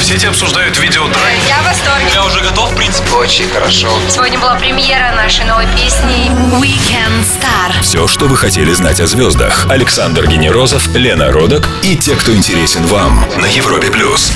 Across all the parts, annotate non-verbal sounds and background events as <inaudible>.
В сети обсуждают видео драйв. Я в восторге. Я уже готов, в принципе. Очень хорошо. Сегодня была премьера нашей новой песни Weekend Star. Все, что вы хотели знать о звездах. Александр Генерозов, Лена Родок и те, кто интересен вам на Европе плюс.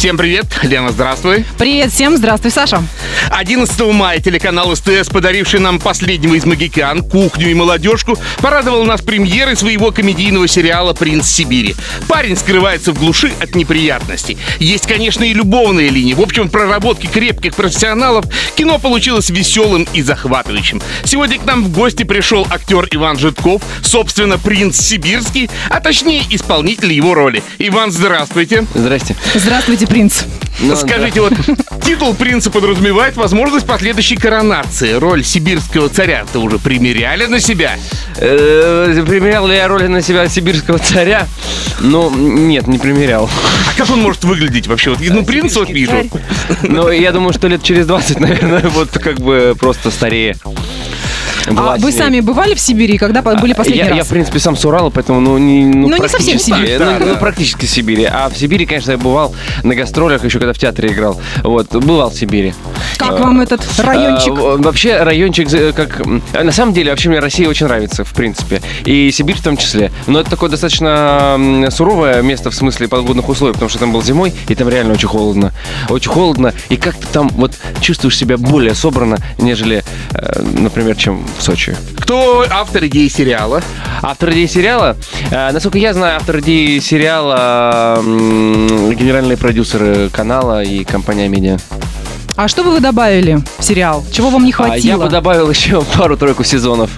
Всем привет, Лена, здравствуй. Привет всем, здравствуй, Саша. 11 мая телеканал СТС, подаривший нам последнего из магикян, кухню и молодежку, порадовал нас премьерой своего комедийного сериала «Принц Сибири». Парень скрывается в глуши от неприятностей. Есть, конечно, и любовные линии. В общем, проработки крепких профессионалов кино получилось веселым и захватывающим. Сегодня к нам в гости пришел актер Иван Житков, собственно, принц Сибирский, а точнее исполнитель его роли. Иван, здравствуйте. Здрасте. Здравствуйте, принц. Ну, Скажите, вот титул принца подразумевает возможность последующей коронации. Роль сибирского царя-то уже примеряли на себя? Э, примерял ли я роли на себя сибирского царя? Ну, нет, не примерял. А как он может выглядеть вообще? Вот, ну, принц вот вижу. Но я думаю, что лет через 20, <laughs> наверное, вот как бы просто старее. А вы сами бывали в Сибири, когда были последний я, раз? я, в принципе, сам с Урала, поэтому, ну, не, ну, Ну, не совсем Сибирь. э, Да, ну, да. ну, практически в Сибири. А в Сибири, конечно, я бывал на гастролях, еще когда в театре играл. Вот, бывал в Сибири. Как вам этот райончик? А, в- вообще райончик, как... м, На самом деле, вообще мне Россия очень нравится, в принципе. И Сибирь в том числе. Но это такое достаточно суровое место в смысле погодных условий, потому что там был зимой, и там реально очень холодно. Очень холодно. И как-то там вот чувствуешь себя более собрано, нежели, э, например, чем в Сочи. Кто автор идеи сериала? Автор идеи сериала? Э, насколько я знаю, автор идеи сериала м, генеральные продюсеры канала и компания Медиа. А что бы вы добавили в сериал? Чего вам не А я хватило? бы добавил еще пару-тройку сезонов.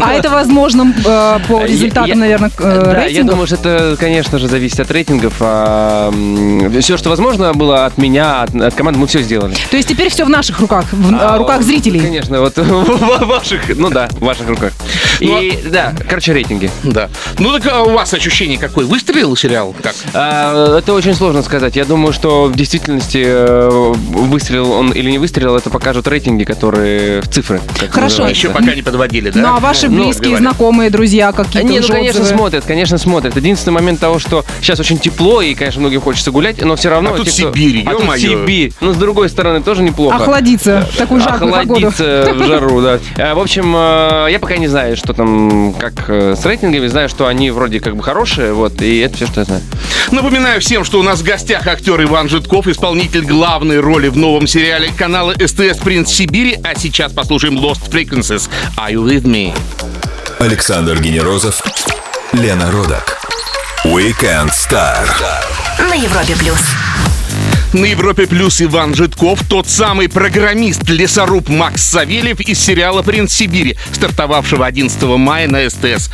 А это возможно э, по результатам, наверное, э, Да, я думаю, что это, конечно же, зависит от рейтингов. все, что возможно было от меня, от, команды, мы все сделали. То есть теперь все в наших руках, в э, А, руках зрителей. Конечно, вот <laughs> в ваших, ну да, в ваших руках. Ну, И да, короче, рейтинги. Да. Ну так а у вас ощущение какое? Выстрелил сериал? Как? А, Это очень сложно сказать. Я думаю, что в действительности выстрелил он или не выстрелил, это покажут рейтинги, которые в цифры. Хорошо. называется. Еще пока не подводили, да? Ну а ваши Ну, близкие, говорят. знакомые, друзья какие-то Не, ну, конечно, отзывы? смотрят, конечно, смотрят. Единственный момент того, что сейчас очень тепло, и, конечно, многим хочется гулять, но все равно... А тут те, кто- Сибирь, А тут ё-моё. Сибирь. Ну, с другой стороны, тоже неплохо. Охладиться в такую жаркую погоду. Охладиться в <laughs> жару, да. А, В общем, э, я пока не знаю, что там, как э, с рейтингами. Знаю, что они вроде как бы хорошие, вот, и это все, что я знаю. Напоминаю всем, что у нас в гостях актер Иван Житков, исполнитель главной роли в новом сериале канала СТС «Принц Сибири». А сейчас послушаем Lost Frequencies. Are you with me? Александр Генерозов, Лена Родок. Weekend Star. На Европе Плюс. На Европе Плюс Иван Житков, тот самый программист, лесоруб Макс Савельев из сериала «Принц Сибири», стартовавшего 11 мая на СТС.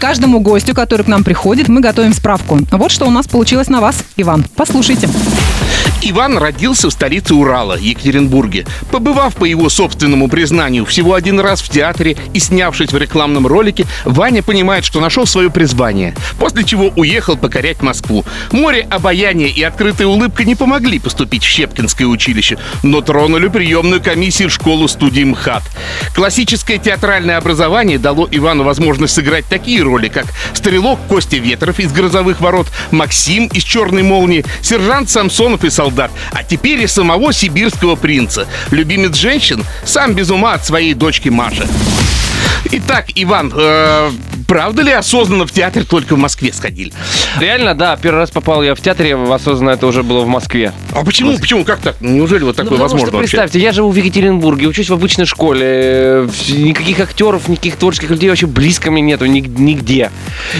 Каждому гостю, который к нам приходит, мы готовим справку. Вот что у нас получилось на вас, Иван. Послушайте. Иван родился в столице Урала, Екатеринбурге. Побывав, по его собственному признанию, всего один раз в театре и снявшись в рекламном ролике, Ваня понимает, что нашел свое призвание. После чего уехал покорять Москву. Море обаяния и открытая улыбка не помогли поступить в Щепкинское училище, но тронули приемную комиссию школу студии МХАТ. Классическое театральное образование дало Ивану возможность сыграть такие роли, как стрелок Костя Ветров из «Грозовых ворот», Максим из «Черной молнии», сержант Самсонов и солдат, а теперь и самого сибирского принца. Любимец женщин сам без ума от своей дочки Маши. Итак, Иван, э, правда ли осознанно в театр только в Москве сходили? Реально, да, первый раз попал я в театре, осознанно это уже было в Москве. А почему? Почему? Как так? Неужели вот такое Ну, потому возможно что, вообще? представьте, я живу в Екатеринбурге, учусь в обычной школе, никаких актеров, никаких творческих людей вообще близко мне нету ни- нигде.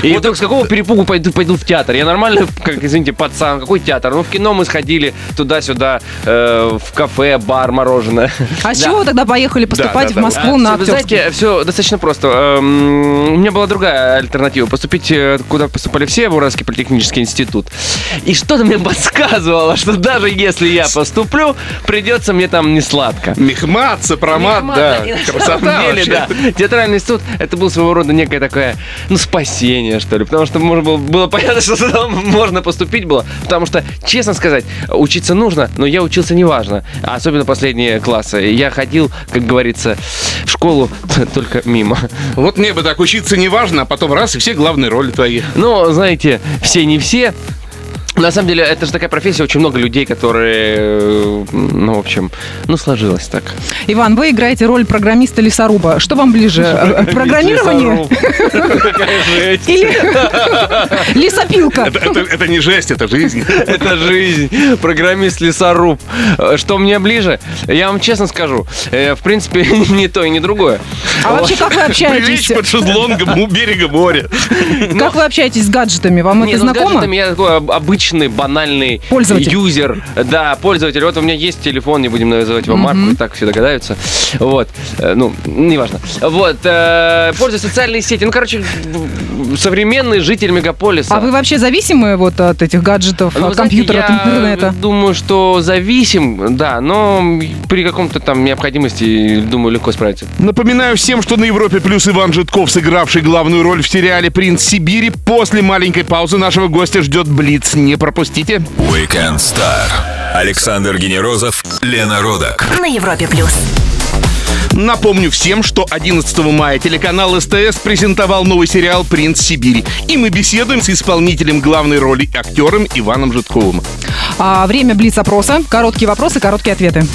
И Вот вдруг с какого перепугу пойду, пойду в театр? Я нормально, как, извините, пацан, какой театр? Ну, в кино мы сходили туда-сюда, э, в кафе, бар, мороженое. А с <laughs> Да. чего вы тогда поехали поступать да, в да. Москву А, на Вы актерский? знаете, все достаточно просто. Эм, У меня была другая альтернатива. Поступить, э, куда поступали все, в Уральский политехнический институт. И что-то мне <laughs> подсказывало, что даже если я поступлю, придется мне там не сладко. Мехмат, сопромат, да. На Красота деле, да. Театральный институт это был своего рода некое такое, ну, спасение, что ли. Потому что можно было, было понятно, <laughs> что туда можно поступить было. Потому что, честно сказать, учиться нужно, но я учился неважно. А Особенно последние классы. Я ходил, как говорится, в школу <laughs> только мимо. Вот мне бы так учиться не важно, а потом раз, и все главные роли твои. Но, знаете, все не все. На самом деле, это же такая профессия, очень много людей, которые, э, ну, в общем, ну, сложилось так. Иван, вы играете роль программиста-лесоруба. Что вам ближе? Э, Программирование <laughs> или лесопилка? Это, не жесть, это жизнь. <laughs> Это жизнь. Программист-лесоруб. Э, Что мне ближе? Я вам честно скажу. В принципе, <laughs> не то и не другое. А вообще, как вы общаетесь? Прилечь под шезлонгом у берега моря. Как вы общаетесь с гаджетами? Вам это ну, с знакомо? гаджетами я такой об- обычный, банальный Пользователь. юзер. Да, пользователь. Вот у меня есть телефон, не будем называть его марку, и так все догадаются. Вот. Э, Ну, неважно. Вот. э, Пользуюсь социальные сети. Ну, короче, современный житель мегаполиса. А вы вообще зависимы вот от этих гаджетов, Ну, от знаете, компьютера, от интернета? думаю, что зависим, да, но при каком-то там необходимости, думаю, легко справиться. Напоминаю всем, что на Европе плюс Иван Житков, сыгравший главную роль в сериале «Принц Сибири». После маленькой паузы нашего гостя ждет Блиц. Не пропустите. Weekend Star. Александр Генерозов, Лена Родак. На Европе плюс. Напомню всем, что 11 мая телеканал СТС презентовал новый сериал «Принц Сибири». И мы беседуем с исполнителем главной роли актером Иваном Житковым. А, время блиц-опроса. Короткие вопросы, короткие ответы.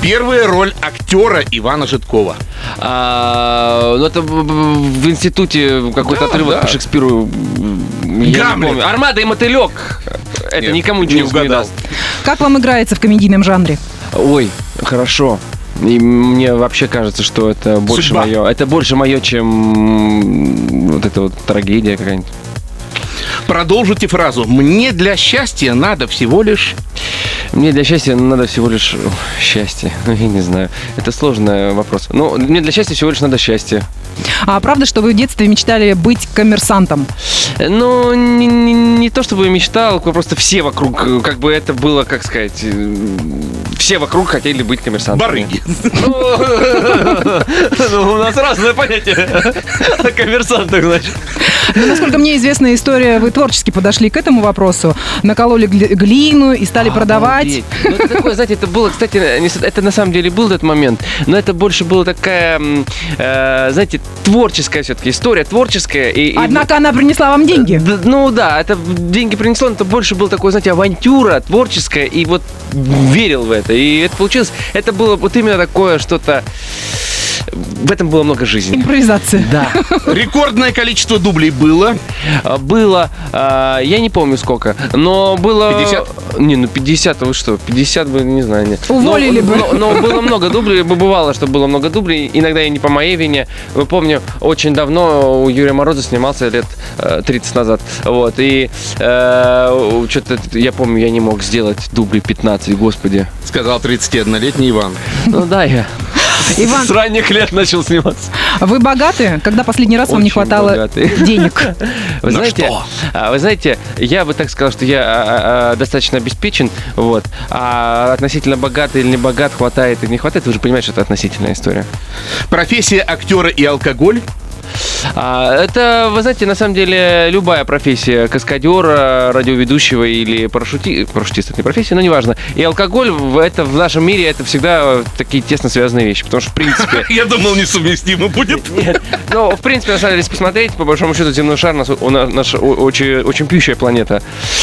Первая роль актера Ивана Житкова. А, ну, это в- институте какой-то отрывок по Шекспиру. Я не Гамлет. помню. Армада и мотылек. Это Нет, никому не ничего не угадал. даст. Как вам играется в комедийном жанре? Ой, хорошо. И мне вообще кажется, что это больше Судьба. мое. Это больше мое, чем вот эта вот трагедия какая-нибудь. Продолжите фразу. «Мне для счастья надо всего лишь...» Мне для счастья надо всего лишь ох, счастье. Ну, <laughs> я не знаю. Это сложный вопрос. Ну, мне для счастья всего лишь надо счастье. А правда, что вы в детстве мечтали быть коммерсантом? Ну, не, не- не то чтобы я мечтал, просто все вокруг, э, как бы это было, как сказать, э, все вокруг хотели быть коммерсантами. Барыги. <laughs> Ну, у нас разное понятие о <laughs> коммерсантах, значит. Ну, насколько мне известна история, вы творчески подошли к этому вопросу, накололи гли- глину и стали продавать. Обалдеть. Ну, это такое, знаете, это было, кстати, это на самом деле был этот момент, но это больше была такая, э, знаете, творческая все-таки история, творческая. И, и- Однако она принесла вам деньги. Д- Ну да, это деньги принесло, но это больше был такой, знаете, авантюра творческая, и вот верил в это. И это получилось, это было вот именно такое что-то, в этом было много жизни. Импровизация. Да, <laughs> Рекордное количество дублей было. А, было, а, я не помню сколько, но было... 50? Не, ну 50, вы что, 50 бы, не знаю, нет. Уволили но, бы. Но, но было много дублей, бы бывало, что было много дублей, иногда и не по моей вине. Вы помню, очень давно у Юрия Мороза снимался лет э, 30 назад, вот, и что-то, я помню, я не мог сделать дублей 15, господи. Сказал 31-летний Иван. Ну да, я <laughs> Иван, с ранних лет начал сниматься. вы богаты? Когда последний раз вам не Очень хватало богатый. денег? <laughs> Вы На знаете, что? а, вы знаете, я бы так сказал, что я а, а, достаточно обеспечен, вот, а относительно богатый или не богат, хватает или не хватает, вы же понимаете, что это относительная история. Профессия актера и алкоголь. А, это, вы знаете, на самом деле любая профессия каскадера, радиоведущего или парашюти... парашютиста, это не профессия, но неважно. И алкоголь в, это, в нашем мире это всегда такие тесно связанные вещи, потому что, в принципе, <laughs> Я думал, несовместимо будет. Нет. Ну, в принципе, на самом деле, если посмотреть, по большому счету, земной шар у нас, у нас наша о- очень, очень пьющая планета.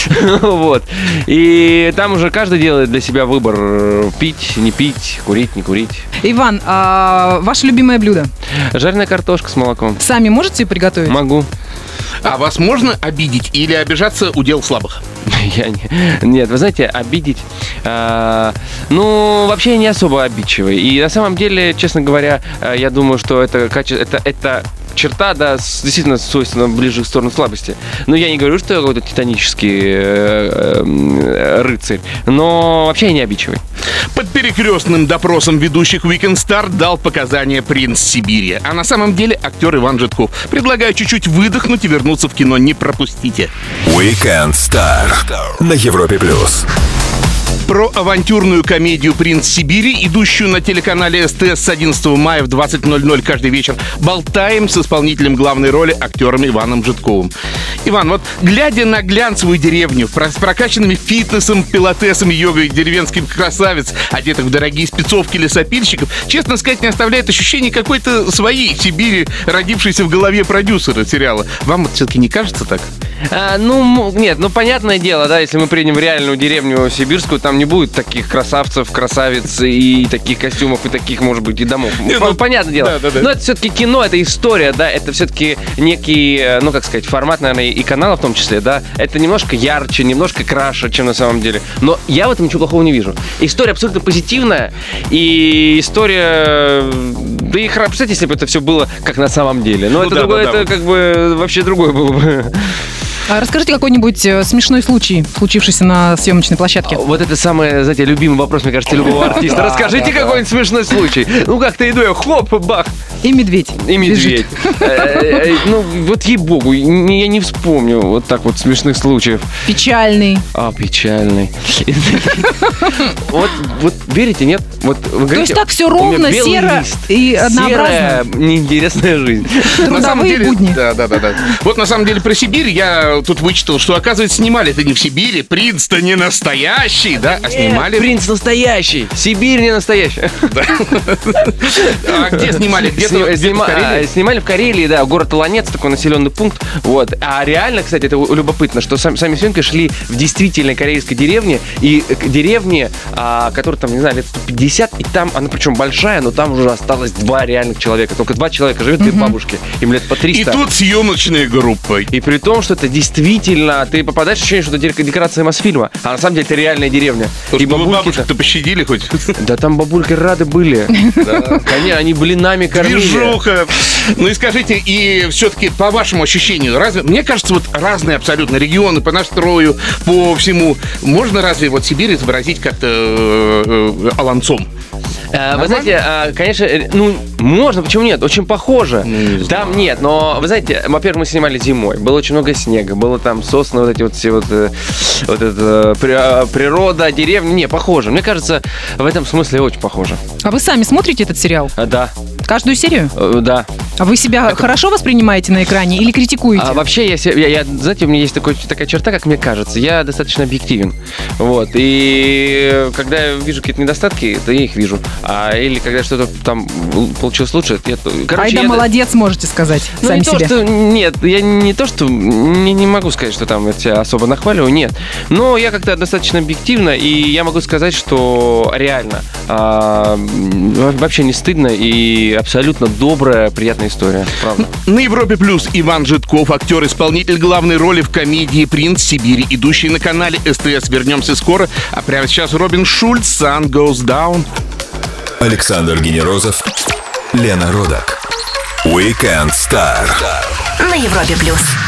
<laughs> Вот. И там уже каждый делает для себя выбор э, пить, не пить, курить, не курить. Иван, а ваше любимое блюдо? Жареная картошка с молоком. Сами можете приготовить? Могу. А вас можно обидеть или обижаться удел слабых? <laughs> Я не... Нет, вы знаете, обидеть... а, ну, вообще я не особо обидчивый. И на самом деле, честно говоря, а, я думаю, что это качество... Это, это черта, да, с- действительно свойственна ближе в сторону слабости. Но я не говорю, что я какой-то титанический э, э, рыцарь. Но вообще я не обидчивый. Под перекрестным допросом ведущих Weekend Star дал показания принц Сибири. А на самом деле актер Иван Житков. Предлагаю чуть-чуть выдохнуть и вернуться в кино. Не пропустите. Weekend Star на Европе плюс. Про авантюрную комедию «Принц Сибири», идущую на телеканале СТС с 11 мая в 20.00 каждый вечер, болтаем с исполнителем главной роли, актером Иваном Житковым. Иван, вот глядя на глянцевую деревню с прокачанными фитнесом, пилотесом, йогой деревенских красавиц, одетых в дорогие спецовки лесопильщиков, честно сказать, не оставляет ощущение какой-то своей Сибири, родившейся в голове продюсера сериала. Вам это все-таки не кажется так? А, ну, нет, ну понятное дело, да, если мы приедем в реальную деревню сибирскую, там не будет таких красавцев, красавиц и таких костюмов, и таких, может быть, и домов. Не, ну, понятное дело. да, да, да. Но это все-таки кино, это история, да, это все-таки некий, э, ну, как сказать, формат, наверное, и канала в том числе, да. Это немножко ярче, немножко краше, чем на самом деле. Но я в этом ничего плохого не вижу. История абсолютно позитивная, и история... Да и хорошо, представьте, если бы это все было как на самом деле. Но Ну это да, другое, да, да. это как бы вообще другое было бы. А расскажите какой-нибудь э, смешной случай, случившийся на съемочной площадке. Вот это самый, знаете, любимый вопрос, мне кажется, любого <laughs> артиста. Расскажите какой-нибудь смешной случай. Ну, как-то иду я, хоп, бах, И медведь. и медведь. Э, э, Ну, вот ей-богу, я не вспомню вот так вот смешных случаев. Печальный. А, печальный. <laughs> Вот, вот верите, нет? Вот вы говорите, есть так всё «У меня ровно, серо лист, и однообразно». Серая, неинтересная жизнь. На самом Трудовые деле, будни. Да, да, да, да. Вот на самом деле про Сибирь я тут вычитал, что, оказывается, снимали это не в Сибири. Принц-то не настоящий, да, а снимали... Принц настоящий, Сибирь не настоящая. А где снимали? А, Снимали в Карелии, да, город Оланец, такой населенный пункт. Вот. А реально, кстати, это любопытно, что сам- сами съемки шли в действительной карельской деревне, и э, деревне, а, которая там, не знаю, лет 150, и там, она причем большая, но там уже осталось два реальных человека. Только два человека живет, две бабушки. Им лет по 300. И тут съемочная группа. И при том, что это действительно, ты попадаешь в ощущение, что это дек- декорация Мосфильма, а на самом деле это реальная деревня. Слушай, и ну вы бабульки-то- бабушек-то пощадили хоть? Да там бабульки рады были. <laughs> Они, они блинами кормили. Движуха. Ну и скажите, и все-таки по вашему ощущению, разве, мне кажется, вот разные абсолютно регионы по настрою, по всему, можно разве вот Сибирь изобразить как-то э, э, Оланцом? Э, Вы знаете, э, конечно, э, ну, можно, почему нет? Очень похоже. не там нет, но, вы знаете, во-первых, мы снимали зимой. Было очень много снега, было там сосны, вот эти вот все вот, вот это, при- природа, деревня. Не, похоже. Мне кажется, в этом смысле очень похоже. А вы сами смотрите этот сериал? А, да, Каждую серию? э, да. А вы себя хорошо воспринимаете на экране или критикуете? А вообще, я, я, я- знаете, у меня есть такой, такая черта, как мне кажется. Я достаточно объективен. Вот. И когда я вижу какие-то недостатки, то я их вижу. А или когда что-то там получилось лучше, я, то- короче, Айда я, молодец, можете сказать Ну, сами не то, себе. что... Нет, я не то, что... Не, не могу сказать, что там я тебя особо нахваливаю, нет. Но я как-то достаточно объективно, и я могу сказать, что реально а, вообще не стыдно и абсолютно добрая, приятная история. Правда. На Европе Плюс Иван Житков, актер-исполнитель главной роли в комедии «Принц Сибири», идущий на канале СТС. Вернемся скоро. А прямо сейчас Робин Шульц, «Sun Goes Down». Александр Генерозов, Лена Родак. Weekend Star. На Европе плюс.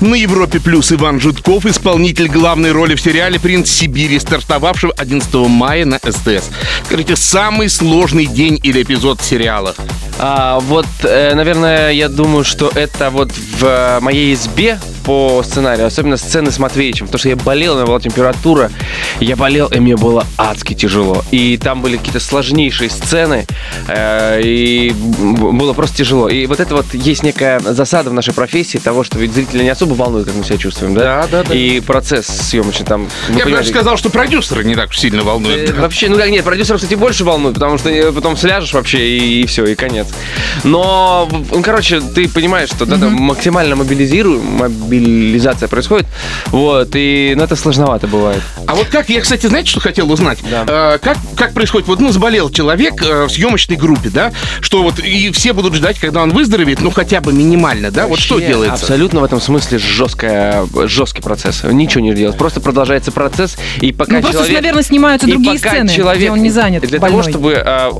На Европе Плюс Иван Житков, исполнитель главной роли в сериале «Принц Сибири», стартовавшего 11 мая на СТС. Скажите, самый сложный день или эпизод сериала? А, вот, э, наверное, я думаю, что это вот в э, моей избе по сценарию, особенно сцены с Матвеичем, потому что я болел, у меня была температура, я болел, и мне было адски тяжело. И там были какие-то сложнейшие сцены, э, и было просто тяжело. И вот это вот есть некая засада в нашей профессии того, что ведь зрители не особо волнуют, как мы себя чувствуем, да? Да, да, да. И процесс съемочный там... Я бы даже сказал, что продюсеры не так сильно волнуют. Э, Вообще, ну как нет, продюсеров, кстати, больше волнует, потому что э, потом сляжешь вообще и, все, и конец. Но, ну, короче, ты понимаешь, что да, там максимально мобилизирую, мобилизация происходит, вот, и ну, это сложновато бывает. А вот как, я, кстати, знаете, что хотел узнать? Да. Э, как, как происходит, вот, ну, заболел человек э, в съемочной группе, да, что вот, и все будут ждать, когда он выздоровеет, ну, хотя бы минимально, да, вот что Вообще, делается? Абсолютно в этом смысле жесткая, жесткий процесс. Ничего не делать. Просто продолжается процесс, и пока Ну, просто, человек... наверное, снимаются и другие пока сцены, человек, где он не занят, Для больной. того, чтобы а,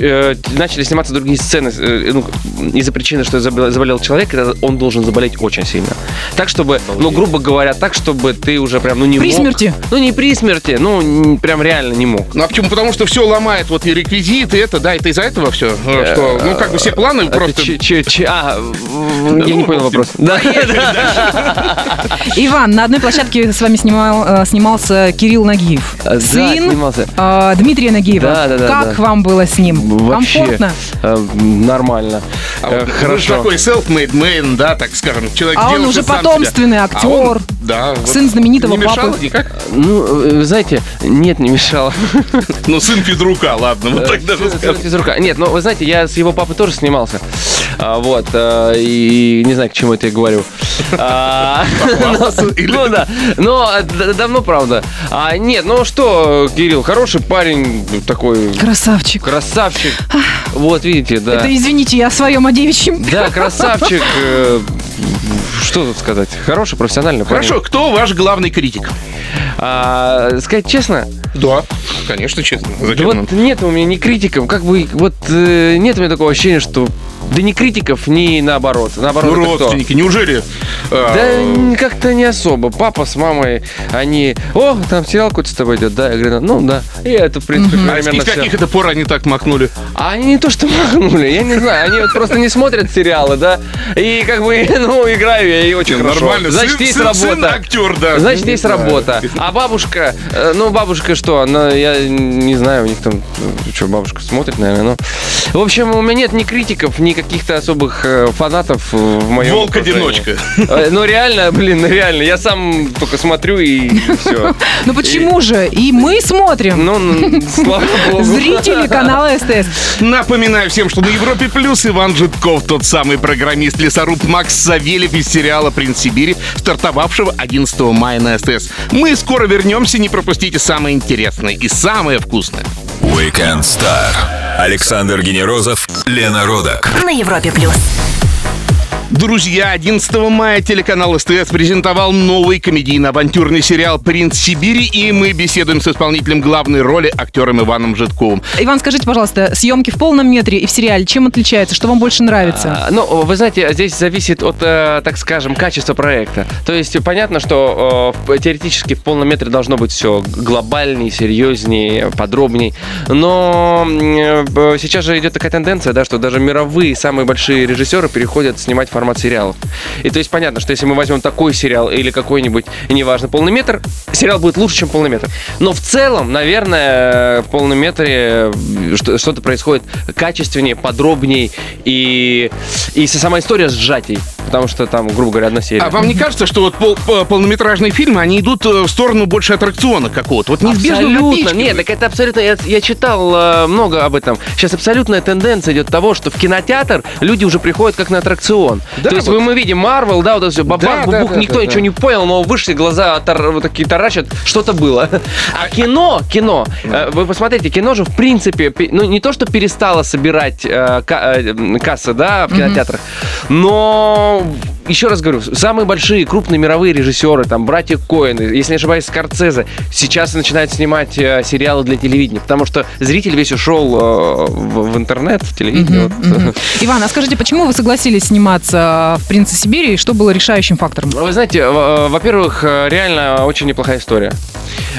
э, начали сниматься другие сцены, э, ну, из-за причины, что заболел, заболел человек, это он должен заболеть очень сильно. Так, чтобы, ну, грубо говоря, так, чтобы ты уже прям, ну, не При мог. смерти? Ну, не при смерти, ну, прям реально не мог. Ну а почему? Потому что все ломает, вот и реквизиты, это, да, это из-за этого все. Что, ну, как бы все планы Это просто... че- че- че- а, я не Ну, понял вопрос. Да. <laughs> Иван, на одной площадке с вами снимал, э, снимался Кирилл Нагиев. Да, Сын снимался. э, Дмитрия Нагиева. Да, да, да, Как да. вам было с ним? Вообще Комфортно? э, нормально. А Э, вот вы же Хорошо. такой self-made man, да, так скажем. Человек, А он уже сам потомственный себя. актер, А он- да. вот сын знаменитого не мешало папы. никак? Ну, э, вы знаете, нет, не мешало. Ну, сын физрука, ладно, вот так даже Сын физрука. Нет, ну вы знаете, я с его папой тоже снимался. А, вот. а, и не знаю, к чему это я говорю. А, или- Ну да. Но э, давно, правда. А, нет, ну что, Кирилл, хороший парень, такой Красавчик. красавчик. Вот, видите, да. Это, извините, я о своем о девичьем. Да, красавчик. Что тут сказать? Хороший, профессиональный парень. Хорошо, кто ваш главный критик? А, сказать честно, Да, конечно, честно. Да Зачем нам? вот нет у меня ни критиков, как бы вот э, нет у меня такого ощущения, что да ни критиков, ни наоборот. Наоборот, Ну, это кто? родственники, неужели? а, Да как-то не особо. Папа с мамой, они, о, там сериал какой-то с тобой идет, да? Я говорю, ну да. И это, в принципе, а примерно из всё. каких это пор они так махнули? А они не то, что махнули, я не знаю, они вот просто не смотрят сериалы, да? И как бы, <laughs> ну, играю я и очень хорошо. Нормально. Значит, есть работа. актер, да. Значит, Ну, есть работа. А бабушка, э, ну, бабушка что, она, я не знаю, у них там, э, что, бабушка смотрит, наверное, ну. В общем, у меня нет ни критиков, ни каких-то особых э, фанатов в моем Волк-одиночка. Э, Ну, реально, блин, ну, реально, я сам только смотрю и <laughs> все. Ну почему же? И мы смотрим. Ну, ну, слава <laughs> богу. Зрители канала СТС. Напоминаю всем, что на Европе Плюс Иван Житков, тот самый программист-лесоруб Макс Савельев из сериала «Принц Сибири», стартовавшего 11 мая на СТС. Мы скоро вернемся, не пропустите самое интересное и самое вкусное. Weekend Star. Александр Генерозов, Лена Родак. На Европе плюс. Друзья, 11 мая телеканал СТС презентовал новый комедийно-авантюрный сериал «Принц Сибири», и мы беседуем с исполнителем главной роли, актером Иваном Житковым. Иван, скажите, пожалуйста, съемки в полном метре и в сериале чем отличаются? Что вам больше нравится? А, Ну, вы знаете, здесь зависит от, э, так скажем, качества проекта. То есть понятно, что э, теоретически в полном метре должно быть все глобальнее, серьезнее, подробней. Но э, сейчас же идет такая тенденция, да, что даже мировые самые большие режиссеры переходят снимать формат сериалов. И то есть понятно, что если мы возьмем такой сериал или какой-нибудь, неважно, полный метр, сериал будет лучше, чем полный метр. Но в целом, наверное, в полном метре э, что- что-то происходит качественнее, подробнее и, и сама история сжатей. Потому что там, грубо говоря, одна серия. А вам не кажется, что вот пол- по- полнометражные фильмы, они идут э, в сторону больше аттракциона какого-то? Вот неизбежно Абсолютно. Нет, так это абсолютно... Я, я читал э, много об этом. Сейчас абсолютная тенденция идет того, что в кинотеатр люди уже приходят как на аттракцион. Да, То есть вот. мы, мы видим Марвел, да, вот это все, бабах, Да, да, бубух, да, никто да, ничего да. не понял, но вышли, глаза тар- вот такие таращат, что-то было. <laughs> А кино, кино, э, вы посмотрите, кино же в принципе, пе- ну не то, что перестало собирать э, э, кассы, да, в кинотеатрах, но еще раз говорю, самые большие, крупные мировые режиссеры, там, братья Коэны, если не ошибаюсь, Скорцезе, сейчас начинают снимать э, сериалы для телевидения, потому что зритель весь ушел э, в, в интернет, в телевидение. вот. Мгм. Иван, а скажите, почему вы согласились сниматься в «Принце Сибири» и что было решающим фактором? Вы знаете, во-первых, э, реально очень неплохая история.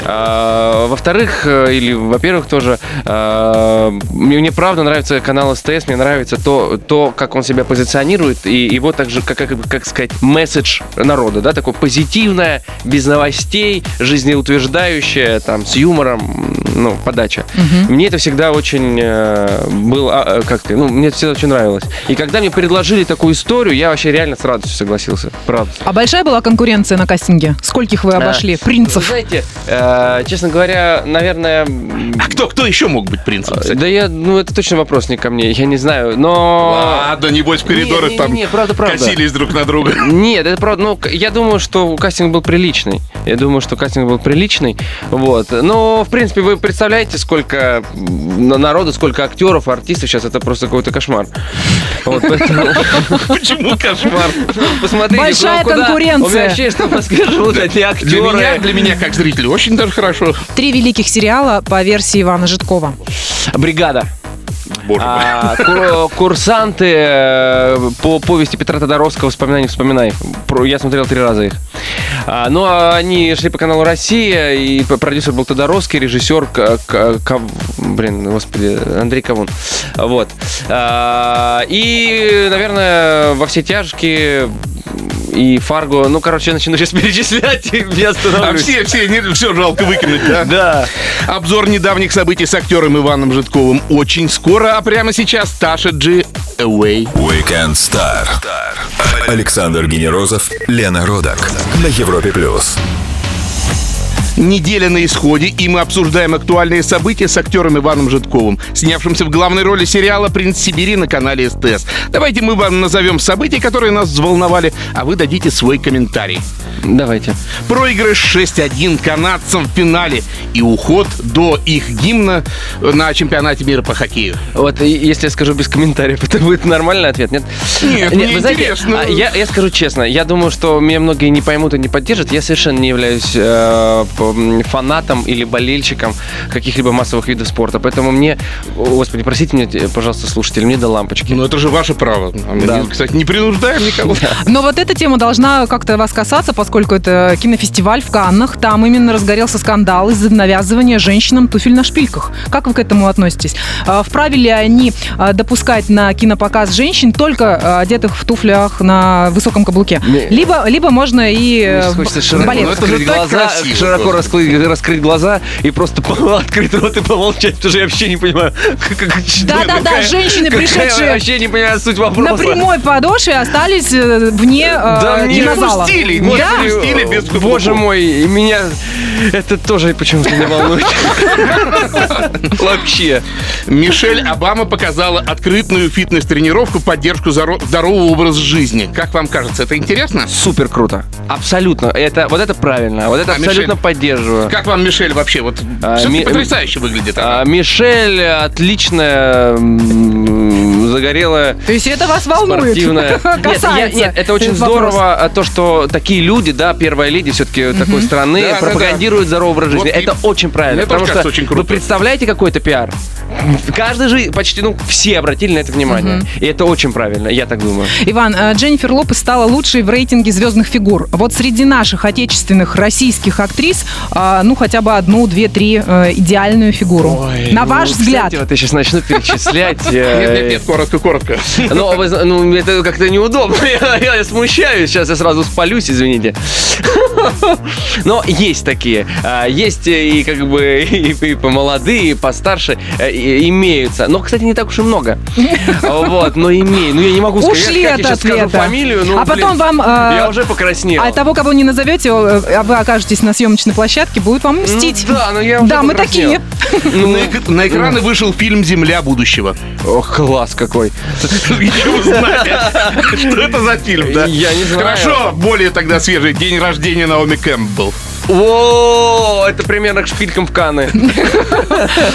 А, Во-вторых, э, или во-первых тоже, э, мне, мне правда нравится канал СТС, мне нравится то, то, как он себя позиционирует, и его также, как, как, как сказать, месседж народа, да, такое позитивное, без новостей, жизнеутверждающее, там, с юмором, ну, подача. Мне это всегда очень э, было, а, э, как ты, ну, мне это всегда очень нравилось. И когда мне предложили такую историю, я вообще реально с радостью согласился, правда. А большая была конкуренция на кастинге? Скольких вы обошли? Вы Принцев? знаете, э, честно говоря, наверное... А кто, кто еще мог быть принцем, кстати? Да я, ну это точно вопрос не ко мне, я не знаю, но... Ладно, небось в коридорах Не, не, там не, правда, правда. косились друг на друга. <laughs> Нет, это правда, ну, я думаю, что кастинг был приличный. Я думаю, что кастинг был приличный. Вот. Но, в принципе, вы представляете, сколько народу, сколько актеров, артистов сейчас, это просто какой-то кошмар. <laughs> Почему кошмар? <laughs> Посмотрите, Большая конкуренция. У меня ощущение, что живут эти Для актеры. меня, для меня как зрителя очень даже хорошо. Три великих сериала по версии Ивана Житкова. Бригада. боже мой. А, кур- курсанты э, по повести Петра Тодоровского «Вспоминай, не вспоминай». Я смотрел три раза их. А, ну, а они шли по каналу «Россия», и продюсер был Тодоровский, режиссер, К- К- Ков- блин, господи, Андрей Кавун. Вот. А, и, наверное, «Во все тяжкие» и «Фарго». Ну, короче, я начну сейчас <laughs> перечислять, и я А остановлюсь. все, все, не, все жалко выкинуть, да? Да. Обзор недавних событий с актером Иваном Житковым очень скоро, а прямо сейчас Таша Джи Away. Weekend Star. Александр Генерозов, Лена Родак. На Европе плюс. Неделя на исходе, и мы обсуждаем актуальные события с актером Иваном Житковым, снявшимся в главной роли сериала «Принц Сибири» на канале СТС. Давайте мы вам назовем события, которые нас взволновали, а вы дадите свой комментарий. Давайте. Проигрыш 6-1 канадцам в финале и уход до их гимна на чемпионате мира по хоккею. Вот, и если я скажу без комментариев, <laughs> это будет нормальный ответ, нет? Нет, мне вы знаете, интересно. а, я, я скажу честно, я думаю, что меня многие не поймут и не поддержат. Я совершенно не являюсь э, фанатом или болельщиком каких-либо массовых видов спорта. Поэтому мне, господи, простите меня, э, пожалуйста, слушатели, мне до лампочки. Ну это же ваше право. А мы, Да. Кстати, не принуждаем никого. <laughs> Но вот эта тема должна как-то вас касаться, поскольку это кинофестиваль в Каннах. Там именно разгорелся скандал из-за навязывания женщинам туфель на шпильках. Как вы к этому относитесь? А, Вправе ли они а, допускать на кинопоказ женщин только а, одетых в туфлях на высоком каблуке? Не. Либо, либо можно и э, хочется широко, балет. Ну, раскрыть глаза, красиво широко просто. раскрыть, раскрыть глаза и просто <laughs> открыть рот и помолчать, потому что я вообще не понимаю. <laughs> как- Да-да-да, <laughs> женщины, какая- пришедшие Вообще не понимаю суть На вопроса. прямой подошве остались э, вне э, Да мне кинозала. пустили, не Да. Пустили без каблуков. Боже мой, и меня это тоже почему-то не волнует. Вообще. Мишель Обама показала открытую фитнес-тренировку поддержку здорового образа жизни. Как вам кажется, это интересно? Супер круто. Абсолютно. Это, вот это правильно. Вот это А, абсолютно Мишель? поддерживаю. Как вам Мишель вообще? Вот А, все ми- потрясающе выглядит. А. Мишель отличная, м, загорелая, То есть это вас волнует? спортивная. <laughs> Нет, я- Касается нет, это очень здорово, а, то, что такие люди, да, первая леди все-таки такой страны, Да, да, пропагандируют здоровый образ Вот жизни. и- это очень правильно. Мне потому что очень круто. вы представляете какой-то пиар? Каждый же, почти, ну, все обратили на это внимание. И это очень правильно, я так думаю. Иван, э, Дженнифер Лопес стала лучшей в рейтинге звездных фигур. Вот среди наших отечественных российских актрис, а, ну, хотя бы одну, две, три э, идеальную фигуру. На ну, ваш кстати, взгляд. вот я сейчас начну перечислять. э, Нет, нет, нет, коротко, коротко. Ну, зна- ну, это как-то неудобно. <laughs> Я смущаюсь. Сейчас я сразу спалюсь, извините. <laughs> Но есть такие. А, Есть и как бы <laughs> и, и помолодые, и постарше э, и- имеются. Но, кстати, не так уж и много. <laughs> Вот, но имею. Ну, я не могу сказать. Ушли я, от я сейчас скажу ответа. фамилию. Ну, А потом блин, вам, э, Я уже покраснел. А того, кого не назовете, э, а вы окажетесь на съемочной площадке, будет вам Ну мстить. Да, но я уже Да, мы такие. Ну, На, эк- на экраны вышел фильм «Земля будущего». Ох, класс какой. Что это за фильм, да? Я не знаю. Хорошо, более тогда свежий день рождения Наоми Кэмпбелл. О, это примерно к шпилькам в Каны.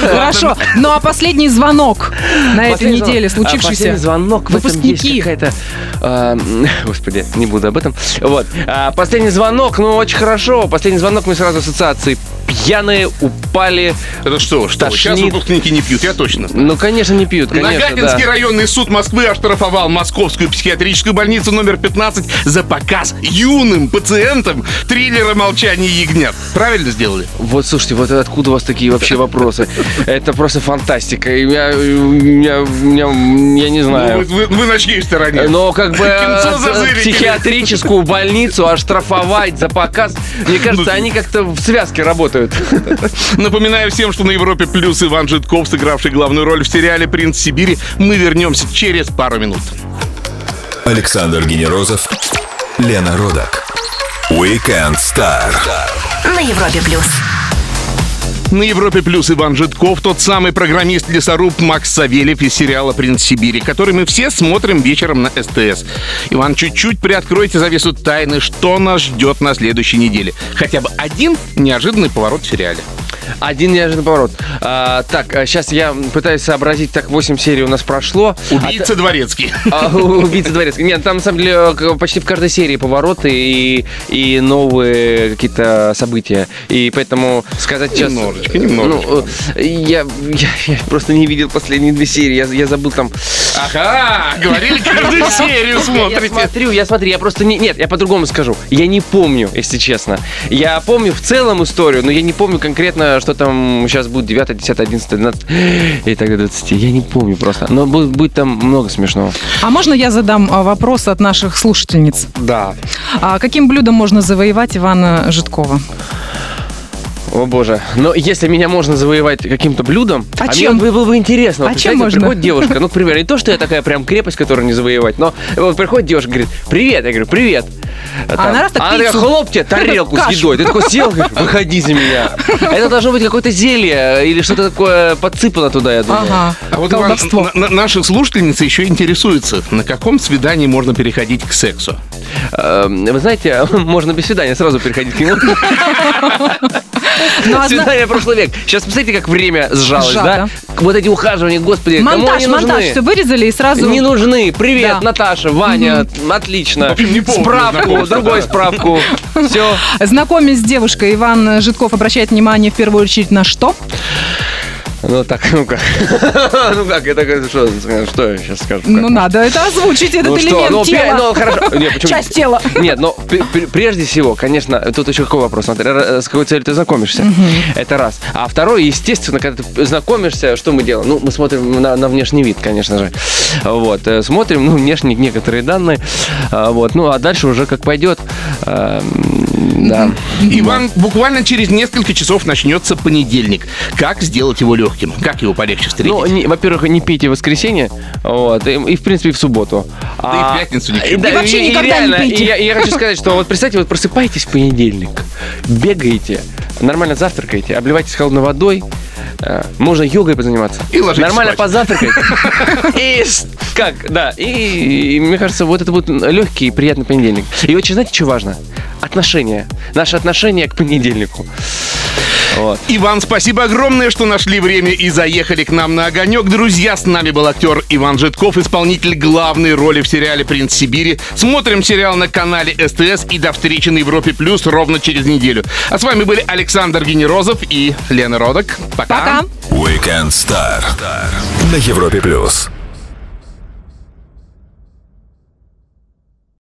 Хорошо. Ну а последний звонок на этой неделе. А, случившийся. Последний звонок. Выпускники. какая-то... господи, не буду об этом. Вот. А, последний звонок, ну, очень хорошо. Последний звонок, мне сразу ассоциации. Пьяные упали. Это что, что? Сейчас выпускники не пьют, я точно. Ну, конечно, не пьют, конечно, Нагатинский да. районный суд Москвы оштрафовал Московскую психиатрическую больницу номер 15 за показ юным пациентам триллера «Молчание ягнят». Правильно сделали? Вот, слушайте, вот откуда у вас такие вообще <laughs> вопросы? Это просто фантастика. Я, я, я, я не Ну, знаю. вы, вы на чьей стороне? Но как бы <laughs> э, психиатрическую больницу оштрафовать за показ, мне кажется, они как-то в связке работают. <laughs> Напоминаю всем, что на Европе Плюс Иван Житков, сыгравший главную роль в сериале «Принц Сибири». Мы вернемся через пару минут. Александр Генерозов, Лена Родак. Weekend Star. На Европе плюс. На Европе Плюс Иван Житков, тот самый программист-лесоруб Макс Савельев из сериала «Принц Сибири», который мы все смотрим вечером на СТС. Иван, чуть-чуть приоткройте завесу тайны, что нас ждет на следующей неделе. Хотя бы один неожиданный поворот в сериале. Один неожиданный поворот. А, так, сейчас я пытаюсь сообразить, так, 8 серий у нас прошло. Убийца дворецкий. <laughs> А, убийца дворецкий. Нет, там, на самом деле, почти в каждой серии повороты и, и новые какие-то события. И поэтому сказать сейчас... Немножечко, немножечко. Ну, э, я, я, я просто не видел последние две серии. Я, я забыл там... Ага, говорили, каждую <laughs> серию Я смотрите. смотрю, я смотрю, я просто не... Нет, я по-другому скажу. Я не помню, если честно. Я помню в целом историю, но я не помню конкретно, что там сейчас будет 9, 10, 11, 12 и так до 20. Я не помню просто. Но будет, будет там много смешного. А можно я задам а, вопрос от наших слушательниц? Да. А каким блюдом можно завоевать Ивана Житкова? О боже. Но если меня можно завоевать каким-то блюдом, А мне чем? вот было бы интересно. А Вот, чем представляете, можно? приходит девушка, ну, к примеру, не то, что я такая прям крепость, которую не завоевать, но вот приходит девушка, говорит, привет, я говорю, привет. Там, она раз так она такая, хлоп тебе <laughs> тарелку с едой. Ты такой сел, говоришь, выходи за меня. Это должно быть какое-то зелье или что-то такое подсыпано туда, я думаю. Ага, А вот Иван, на- на- наши слушательницы еще интересуются, на каком свидании можно переходить к сексу. Эм, Вы знаете, <laughs> можно без свидания сразу переходить к нему. <laughs> Ну, а Свидание прошлый век. Сейчас посмотрите, как время сжалось, да? Вот эти ухаживания, господи, кому Монтаж, они нужны? монтаж, все вырезали и сразу... Не нужны. Привет. Наташа, Ваня, отлично. В общем, не Справку, другой справку. Все. Знакомясь с девушкой, Иван Житков обращает внимание в первую очередь на что? Ну так, ну как? <laughs> Ну как, это что, что я сейчас скажу? Ну, надо это озвучить, этот Ну что, элемент ну, тела. ну хорошо. <laughs> Нет, почему? Часть тела. Нет, но пр- прежде всего, конечно, тут еще какой вопрос? Смотри, р- с какой целью ты знакомишься? Это раз. А второй, естественно, когда ты знакомишься, что мы делаем? Ну, мы смотрим на, на внешний вид, конечно же. Вот. э, Смотрим, ну, внешне некоторые данные. А, Вот. Ну, а дальше уже как пойдет. Эм, Да. Иван, буквально через несколько часов начнется понедельник. Как сделать его легким? Как его полегче встретить? Ну, не- во-первых, не пейте в воскресенье, вот, и, и, в принципе, в субботу. Да и в пятницу не и, пью. да, И вообще и- и никогда не реально, пейте. и я, я хочу сказать, что вот представьте, вот просыпаетесь в понедельник, бегаете, нормально завтракаете, обливаетесь холодной водой, э, можно йогой позаниматься. И ложитесь Нормально спать. позавтракать. <laughs> И как, да. И, и мне кажется, вот это будет легкий и приятный понедельник. И очень, знаете, что важно? Отношения. Наше отношение к понедельнику. Вот. Иван, спасибо огромное, что нашли время и заехали к нам на огонек. Друзья, с нами был актер Иван Житков, исполнитель главной роли в сериале «Принц Сибири». Смотрим сериал на канале СТС и до встречи на Европе Плюс ровно через неделю. А с вами были Александр Генерозов и Лена Родок. Пока. Пока. Weekend Star на Европе плюс.